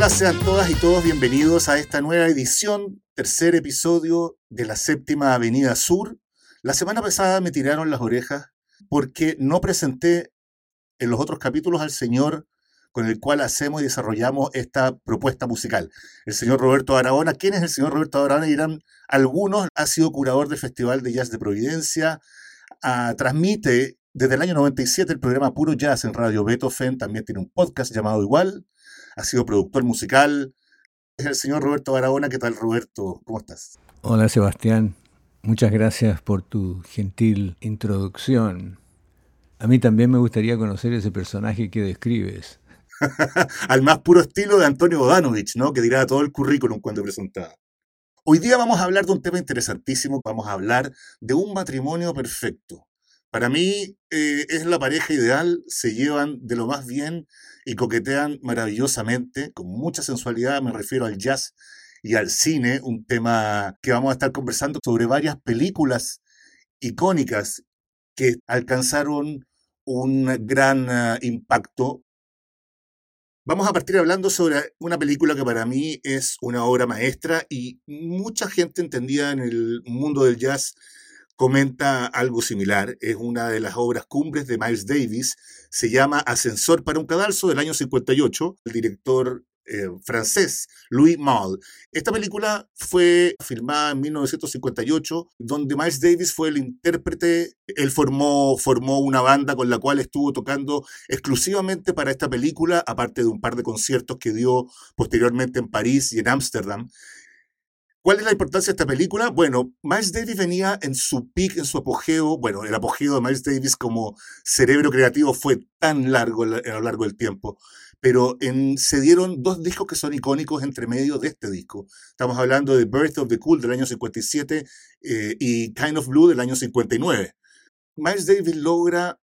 Hola, sean todas y todos bienvenidos a esta nueva edición, tercer episodio de la séptima Avenida Sur. La semana pasada me tiraron las orejas porque no presenté en los otros capítulos al señor con el cual hacemos y desarrollamos esta propuesta musical. El señor Roberto Aragona. ¿Quién es el señor Roberto Aragona? Dirán algunos. Ha sido curador del Festival de Jazz de Providencia. Ah, transmite desde el año 97 el programa Puro Jazz en Radio Beethoven. También tiene un podcast llamado Igual. Ha sido productor musical. Es el señor Roberto Aragona. ¿Qué tal, Roberto? ¿Cómo estás? Hola, Sebastián. Muchas gracias por tu gentil introducción. A mí también me gustaría conocer ese personaje que describes. Al más puro estilo de Antonio Bodanovich, ¿no? Que dirá todo el currículum cuando presentaba. Hoy día vamos a hablar de un tema interesantísimo. Vamos a hablar de un matrimonio perfecto. Para mí eh, es la pareja ideal, se llevan de lo más bien y coquetean maravillosamente, con mucha sensualidad, me refiero al jazz y al cine, un tema que vamos a estar conversando sobre varias películas icónicas que alcanzaron un gran ah, impacto. Vamos a partir hablando sobre una película que para mí es una obra maestra y mucha gente entendida en el mundo del jazz comenta algo similar. Es una de las obras cumbres de Miles Davis. Se llama Ascensor para un cadalso del año 58. El director eh, francés, Louis Malle. Esta película fue filmada en 1958, donde Miles Davis fue el intérprete. Él formó, formó una banda con la cual estuvo tocando exclusivamente para esta película, aparte de un par de conciertos que dio posteriormente en París y en Ámsterdam. ¿Cuál es la importancia de esta película? Bueno, Miles Davis venía en su peak, en su apogeo. Bueno, el apogeo de Miles Davis como cerebro creativo fue tan largo a lo largo del tiempo pero se dieron dos discos que son icónicos entre medio de este disco. Estamos hablando de Birth of the Cool del año 57 eh, y Kind of Blue del año 59. Miles Davis logra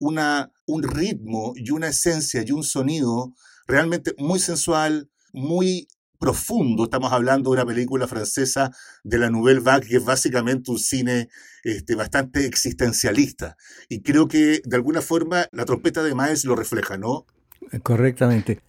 una, un ritmo y una esencia y un sonido realmente muy sensual, muy profundo. Estamos hablando de una película francesa de la Nouvelle Vague, que es básicamente un cine este, bastante existencialista. Y creo que de alguna forma la trompeta de Miles lo refleja, ¿no? Correctamente.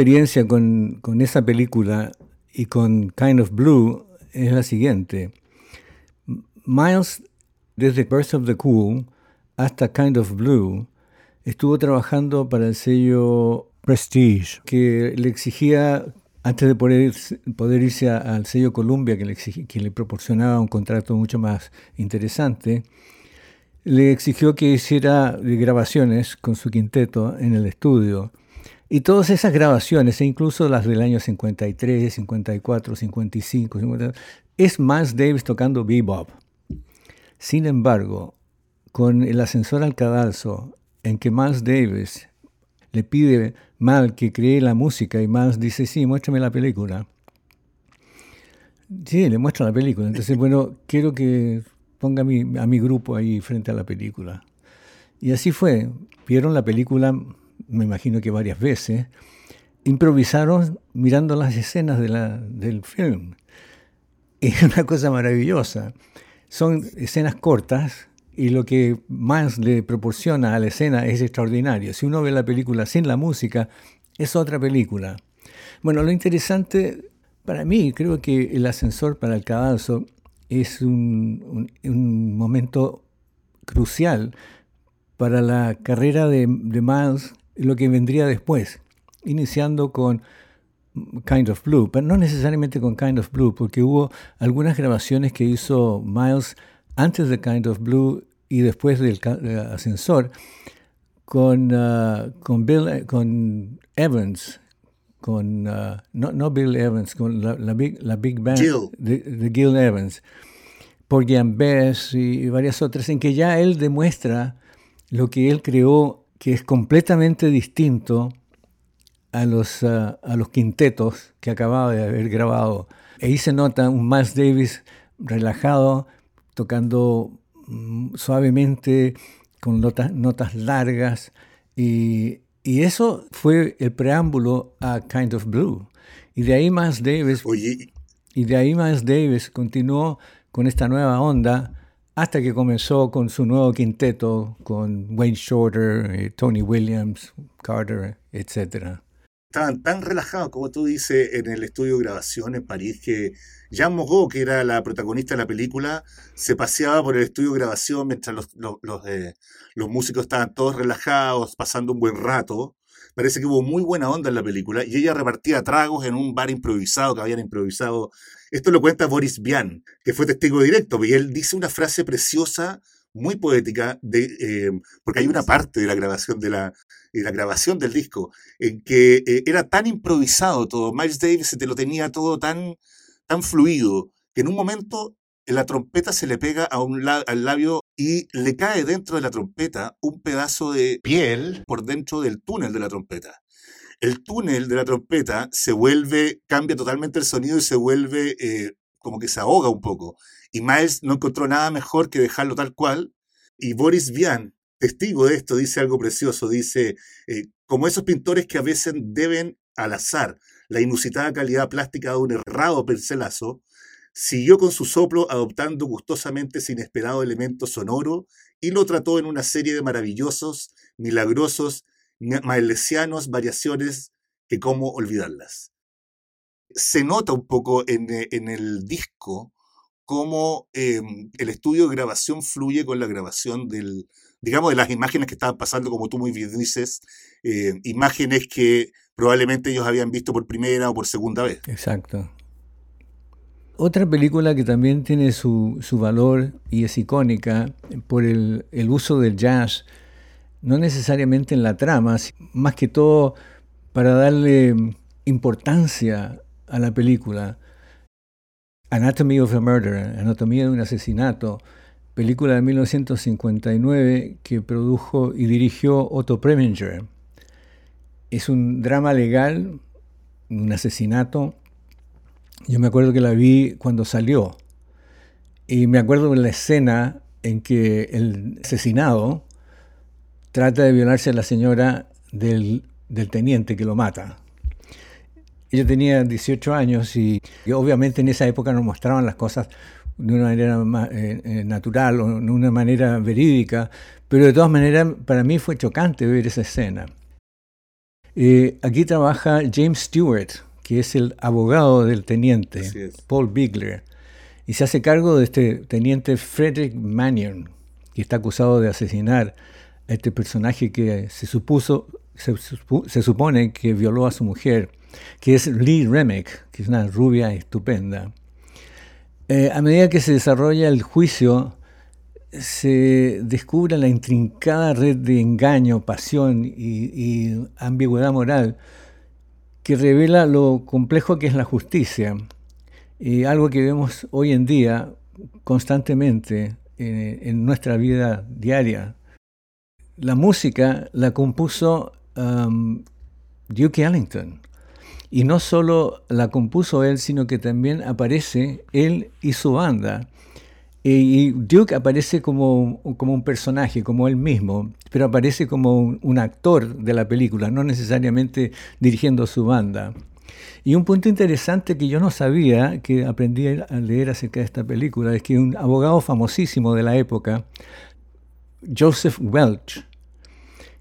Experiencia con, con, esa película y con Kind of Blue es la siguiente. Miles, desde Birth of the Cool hasta Kind of Blue, estuvo trabajando para el sello Prestige, que le exigía, antes de poder, poder irse al sello Columbia, que le, que le proporcionaba un contrato mucho más interesante, le exigió que hiciera grabaciones con su quinteto en el estudio. Y todas esas grabaciones, e incluso las del año 53, 54, 55, es Miles Davis tocando bebop. Sin embargo, con el ascensor al cadalso, en que Miles Davis le pide Mal que cree la música y Miles dice, sí, muéstrame la película. Sí, le muestra la película. Entonces, bueno, quiero que ponga a mi, a mi grupo ahí frente a la película. Y así fue. Vieron la película, me imagino que varias veces. Improvisaron mirando las escenas de del film. Es una cosa maravillosa. Son escenas cortas, y lo que más le proporciona a la escena es extraordinario. Si uno ve la película sin la música, es otra película. Bueno, lo interesante para mí, creo que el ascensor para el cadalso es un, momento crucial para la carrera de, de Miles lo que vendría después, iniciando con Kind of Blue, pero no necesariamente con Kind of Blue, porque hubo algunas grabaciones que hizo Miles antes de Kind of Blue y después del ascensor con, uh, con, Bill, con Evans, con, uh, no, no, Bill Evans, con la, la, big, la big band De, Gil Evans, por Bess y varias otras, en que ya él demuestra lo que él creó, que es completamente distinto a los, uh, a los quintetos que acababa de haber grabado. Ahí se nota un Miles Davis relajado, tocando Mm, suavemente, con notas, notas largas, y, y, eso fue el preámbulo a Kind of Blue. Y de ahí más Davis, y de ahí más Davis continuó con esta nueva onda hasta que comenzó con su nuevo quinteto con Wayne Shorter, eh, Tony Williams, Carter, etc. Estaban tan relajados, como tú dices, en el estudio de grabación en París que Jean Moreau, que era la protagonista de la película, se paseaba por el estudio de grabación mientras los, los, eh, los, músicos estaban todos relajados, pasando un buen rato. Parece que hubo muy buena onda en la película y ella repartía tragos en un bar improvisado que habían improvisado. Esto lo cuenta Boris Vian, que fue testigo directo, y él dice una frase preciosa muy poética, de, eh, porque hay una parte de la grabación de la, de la grabación del disco en que eh, era tan improvisado todo, Miles Davis te lo tenía todo tan tan fluido que en un momento la trompeta se le pega a un al labio y le cae dentro de la trompeta un pedazo de piel por dentro del túnel de la trompeta. El túnel de la trompeta se vuelve, cambia totalmente el sonido y se vuelve eh, como que se ahoga un poco. Y Miles no encontró nada mejor que dejarlo tal cual. Y Boris Vian, testigo de esto, dice algo precioso. Dice, eh, como esos pintores que a veces deben al azar la inusitada calidad plástica de un errado percelazo, siguió con su soplo adoptando gustosamente ese inesperado elemento sonoro y lo trató en una serie de maravillosos, milagrosos, maelesianos variaciones que cómo olvidarlas. Se nota un poco en, eh, el disco cómo em, el estudio de grabación fluye con la grabación del, digamos, de las imágenes que estaban pasando, como tú muy bien dices, eh, imágenes que probablemente ellos habían visto por primera o por segunda vez. Exacto. Otra película que también tiene su, valor y es icónica por el, uso del jazz, no necesariamente en la trama, más que todo para darle importancia a la película. Anatomy of a Murder, Anatomía de un asesinato, película de 1959 que produjo y dirigió Otto Preminger es un drama legal, un asesinato. Yo me acuerdo que la vi cuando salió. Y me acuerdo de la escena en que el asesinado trata de violarse a la señora del, teniente que lo mata. Ella tenía 18 años y, obviamente en esa época nos mostraban las cosas de una manera eh, eh, natural o de una manera verídica, pero de todas maneras para mí fue chocante ver esa escena. Eh, aquí trabaja James Stewart, que es el abogado del teniente, Paul Bigler, y se hace cargo de este teniente Frederick Mannion, que está acusado de asesinar a este personaje que se supuso, se, supone que violó a su mujer, que es Lee Remick, que es una rubia estupenda. Eh, a medida que se desarrolla el juicio, se descubre la intrincada red de engaño, pasión y, ambigüedad moral que revela lo complejo que es la justicia, y algo que vemos hoy en día constantemente en, nuestra vida diaria. La música la compuso um, Duke Ellington. Y no solo la compuso él, sino que también aparece él y su banda. Y Duke aparece como, como un personaje, como él mismo, pero aparece como un, actor de la película, no necesariamente dirigiendo su banda. Y un punto interesante que yo no sabía, que aprendí a leer acerca de esta película, es que un abogado famosísimo de la época, Joseph Welch,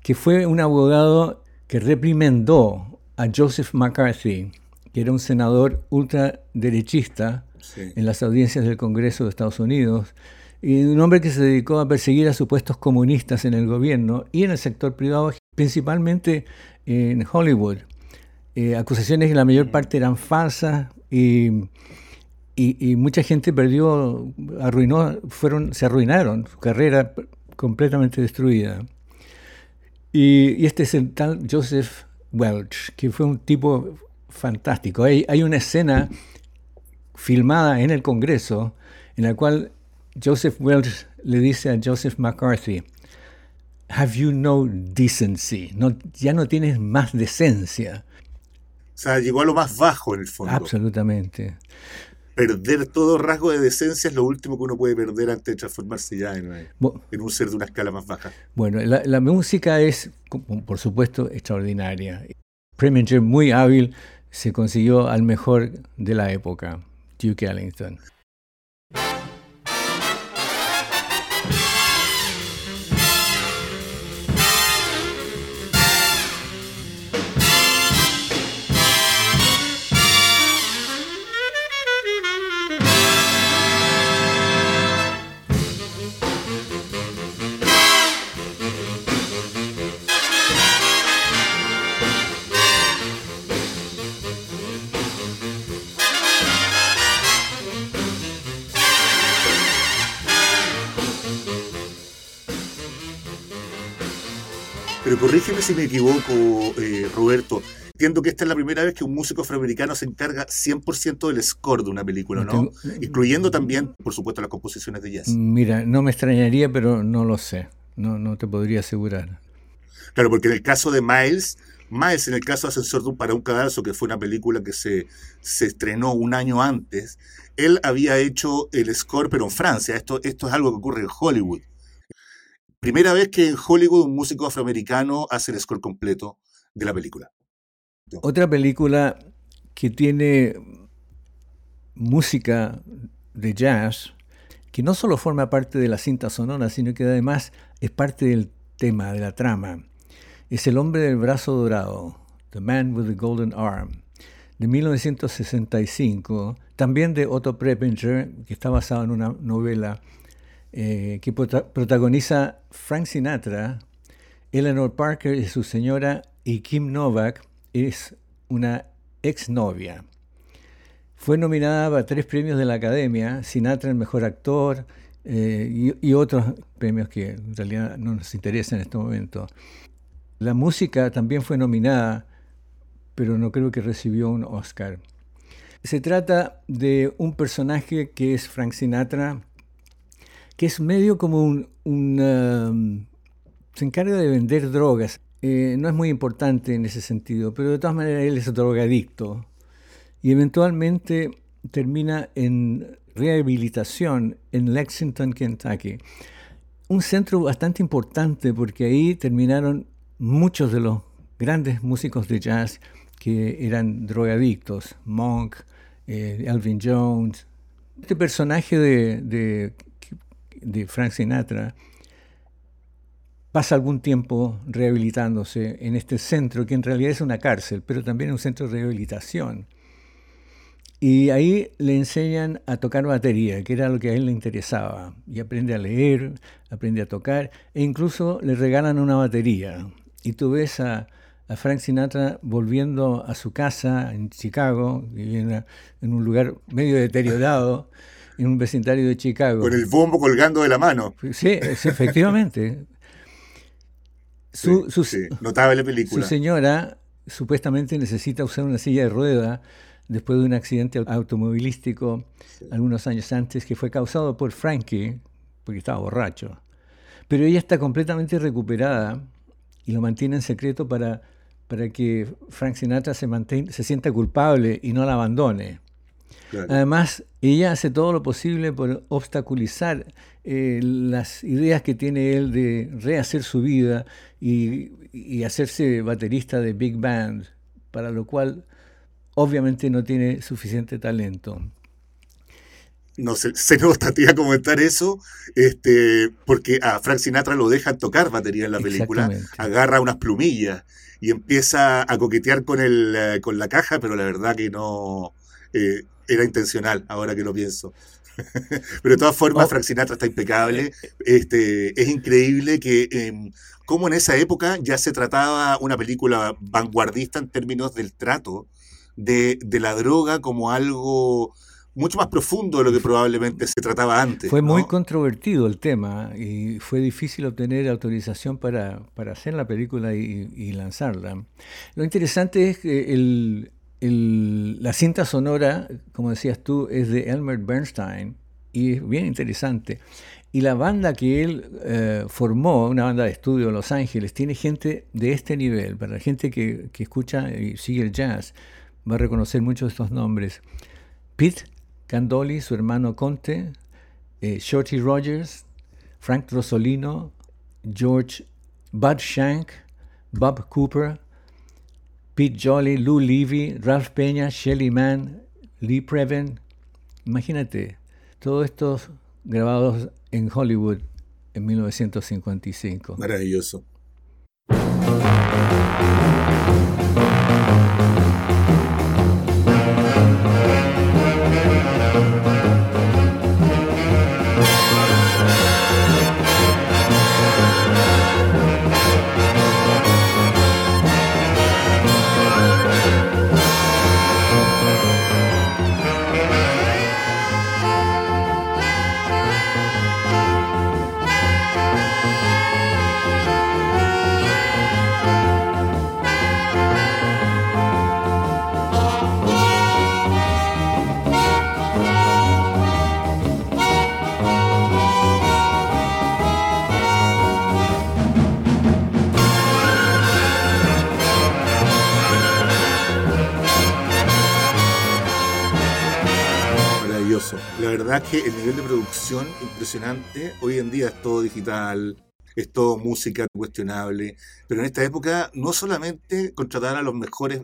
que fue un abogado que reprimendó a Joseph McCarthy, que era un senador ultraderechista, en las audiencias del Congreso de Estados Unidos, y un hombre que se dedicó a perseguir a supuestos comunistas en el gobierno y en el sector privado, principalmente en Hollywood. Eh, acusaciones que la mayor parte eran falsas y, y, mucha gente perdió, arruinó, fueron, se arruinaron, su carrera completamente destruida. Y, este es el tal Joseph Welch, que fue un tipo fantástico. Hay, hay una escena filmada en el Congreso, en la cual Joseph Welch le dice a Joseph McCarthy, Have you no decency? No, ya no tienes más decencia. O sea, llegó a lo más bajo en el fondo. Absolutamente. Perder todo rasgo de decencia es lo último que uno puede perder antes de transformarse ya en, en un ser de una escala más baja. Bueno, la, la música es, por supuesto, extraordinaria. Preminger, muy hábil, se consiguió al mejor de la época. Duke Ellington. Corrígeme si me equivoco, eh, Roberto. Entiendo que esta es la primera vez que un músico afroamericano se encarga 100% del score de una película, ¿no? Incluyendo también, por supuesto, las composiciones de jazz. Mira, no me extrañaría, pero no lo sé. No, no te podría asegurar. Claro, porque en el caso de Miles, Miles, en el caso de Ascensor para un cadalso, que fue una película que se, se estrenó un año antes, él había hecho el score, pero en Francia. Esto, esto es algo que ocurre en Hollywood. Primera vez que en Hollywood un músico afroamericano hace el score completo de la película. Otra película que tiene música de jazz, que no solo forma parte de la cinta sonora, sino que además es parte del tema, de la trama, es El hombre del brazo dorado, The Man with the Golden Arm, de 1965, también de Otto Preppinger, que está basado en una novela eh, que protagoniza Frank Sinatra, Eleanor Parker es su señora y Kim Novak es una exnovia. Fue nominada para tres premios de la Academia, Sinatra el mejor actor eh, y, otros premios que en realidad no nos interesan en este momento. La música también fue nominada, pero no creo que recibió un Oscar. Se trata de un personaje que es Frank Sinatra, que es medio como un... Um, se encarga de vender drogas. Eh, no es muy importante en ese sentido, pero de todas maneras él es drogadicto y eventualmente termina en rehabilitación en Lexington, Kentucky. Un centro bastante importante porque ahí terminaron muchos de los grandes músicos de jazz que eran drogadictos, Monk, eh, Elvin Jones. Este personaje de Frank Sinatra pasa algún tiempo rehabilitándose en este centro, que en realidad es una cárcel, pero también un centro de rehabilitación. Y ahí le enseñan a tocar batería, que era lo que a él le interesaba. Y aprende a leer, aprende a tocar, e incluso le regalan una batería. Y tú ves a, Frank Sinatra volviendo a su casa en Chicago, en, en un lugar medio deteriorado, en un vecindario de Chicago. Con el bombo colgando de la mano. Sí, efectivamente. Su, notable película. Su señora supuestamente necesita usar una silla de rueda después de un accidente automovilístico algunos años antes que fue causado por Frankie, porque estaba borracho. Pero ella está completamente recuperada y lo mantiene en secreto para, para que Frank Sinatra se, mantenga, se sienta culpable y no la abandone. Además, ella hace todo lo posible por obstaculizar eh, las ideas que tiene él de rehacer su vida y, y, hacerse baterista de big band, para lo cual obviamente no tiene suficiente talento. No sé, se nota, te iba a comentar eso, este, porque a Frank Sinatra lo dejan tocar batería en la película, agarra unas plumillas y empieza a coquetear con, el, eh, con la caja, pero la verdad que no, eh, era intencional, ahora que lo pienso. Pero de todas formas, oh. Frank Sinatra está impecable. Este, es increíble que eh, como en esa época ya se trataba una película vanguardista en términos del trato de, la droga como algo mucho más profundo de lo que probablemente se trataba antes. Fue muy controvertido el tema y fue difícil obtener autorización para, hacer la película y, y, lanzarla. Lo interesante es que el, la cinta sonora, como decías tú, es de Elmer Bernstein y es bien interesante. Y la banda que él eh, formó, una banda de estudio en Los Ángeles, tiene gente de este nivel. Para la gente que, escucha y sigue el jazz, va a reconocer muchos de estos nombres. Pete Candoli, su hermano Conte, eh, Shorty Rogers, Frank Rosolino, George Bud Shank, Bob Cooper, Pete Jolly, Lou Levy, Ralph Peña, Shelly Mann, Lee Preven. Imagínate, todos estos grabados en Hollywood en 1955. Maravilloso. La verdad es que el nivel de producción impresionante. Hoy en día es todo digital, es todo música cuestionable. Pero en esta época no solamente contratar a los mejores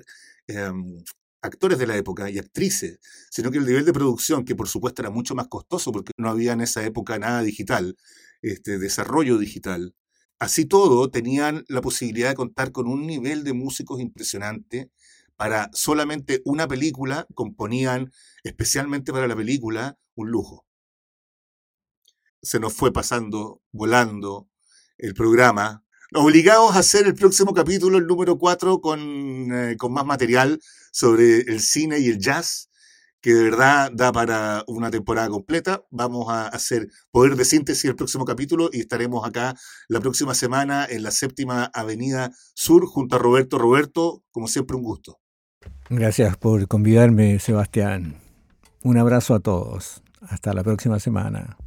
em, actores de la época y actrices, sino que el nivel de producción, que por supuesto era mucho más costoso porque no había en esa época nada digital, este desarrollo digital. Así todo, tenían la posibilidad de contar con un nivel de músicos impresionante para solamente una película, componían especialmente para la película un lujo. Se nos fue pasando, volando el programa. Obligados a hacer el próximo capítulo, el número 4, con, eh, con más material sobre el cine y el jazz, que de verdad da para una temporada completa. Vamos a hacer poder de síntesis el próximo capítulo y estaremos acá la próxima semana en la séptima Avenida Sur junto a Roberto. Roberto, como siempre, un gusto. Gracias por convidarme, Sebastián. Un abrazo a todos. Hasta la próxima semana.